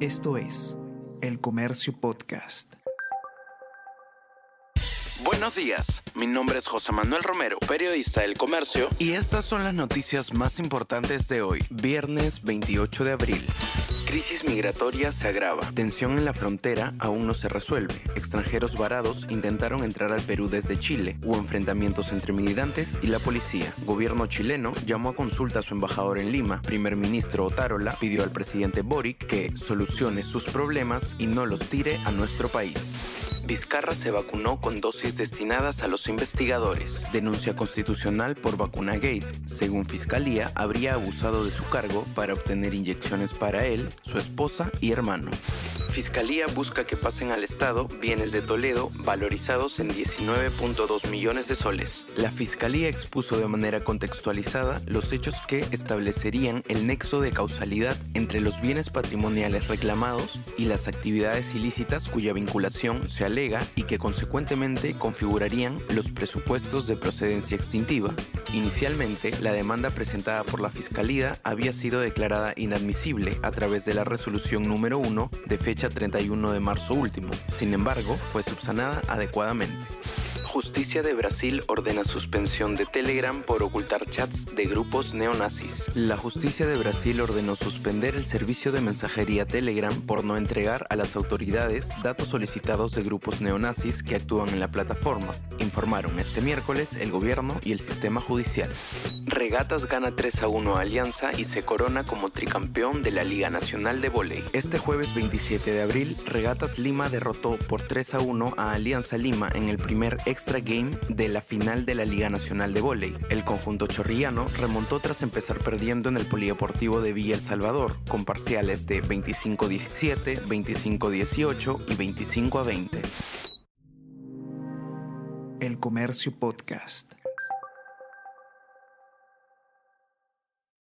Esto es El Comercio Podcast. Buenos días, mi nombre es José Manuel Romero, periodista del Comercio, y estas son las noticias más importantes de hoy, viernes 28 de abril. Crisis migratoria se agrava. Tensión en la frontera aún no se resuelve. Extranjeros varados intentaron entrar al Perú desde Chile. Hubo enfrentamientos entre migrantes y la policía. Gobierno chileno llamó a consulta a su embajador en Lima. Primer ministro Otárola pidió al presidente Boric que solucione sus problemas y no los tire a nuestro país. Vizcarra se vacunó con dosis destinadas a los investigadores. Denuncia constitucional por vacuna gate. Según Fiscalía, habría abusado de su cargo para obtener inyecciones para él, su esposa y hermano. Fiscalía busca que pasen al Estado bienes de Toledo valorizados en 19.2 millones de soles. La Fiscalía expuso de manera contextualizada los hechos que establecerían el nexo de causalidad entre los bienes patrimoniales reclamados y las actividades ilícitas cuya vinculación se alega y que consecuentemente configurarían los presupuestos de procedencia extintiva. Inicialmente, la demanda presentada por la Fiscalía había sido declarada inadmisible a través de la resolución número 1 de fecha 31 de marzo último. Sin embargo, fue subsanada adecuadamente. Justicia de Brasil ordena suspensión de Telegram por ocultar chats de grupos neonazis. La justicia de Brasil ordenó suspender el servicio de mensajería Telegram por no entregar a las autoridades datos solicitados de grupos neonazis que actúan en la plataforma, informaron este miércoles el gobierno y el sistema judicial. Regatas gana 3 a 1 a Alianza y se corona como tricampeón de la Liga Nacional de Voley. Este jueves 27 de abril, Regatas Lima derrotó por 3 a 1 a Alianza Lima en el primer extra game de la final de la Liga Nacional de Voley. El conjunto chorrillano remontó tras empezar perdiendo en el Polideportivo de Villa El Salvador, con parciales de 25-17, 25-18 y 25 a 20. El Comercio Podcast.